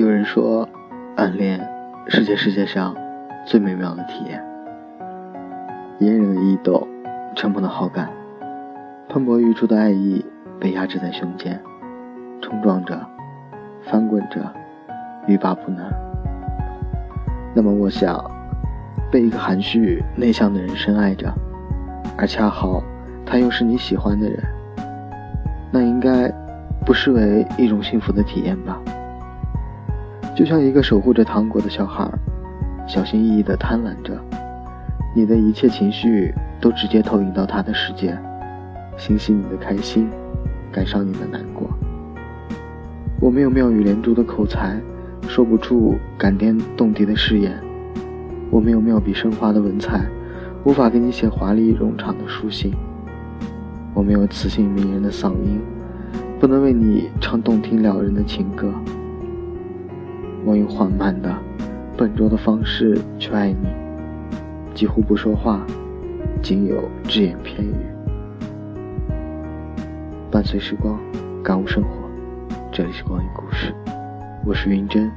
有人说，暗恋是这世界上最美妙的体验。隐忍的意斗，沉默的好感，喷薄欲出的爱意被压制在胸间，冲撞着，翻滚着，欲罢不能。那么，我想，被一个含蓄内向的人深爱着，而恰好他又是你喜欢的人，那应该不失为一种幸福的体验吧。就像一个守护着糖果的小孩，小心翼翼地贪婪着，你的一切情绪都直接投影到他的世界，欣喜你的开心，感伤你的难过。我没有妙语连珠的口才，说不出感天动地的誓言；我没有妙笔生花的文采，无法给你写华丽冗长的书信；我没有磁性迷人的嗓音，不能为你唱动听撩人的情歌。我用缓慢的、笨拙的方式去爱你，几乎不说话，仅有只言片语。伴随时光，感悟生活。这里是光影故事，我是云真。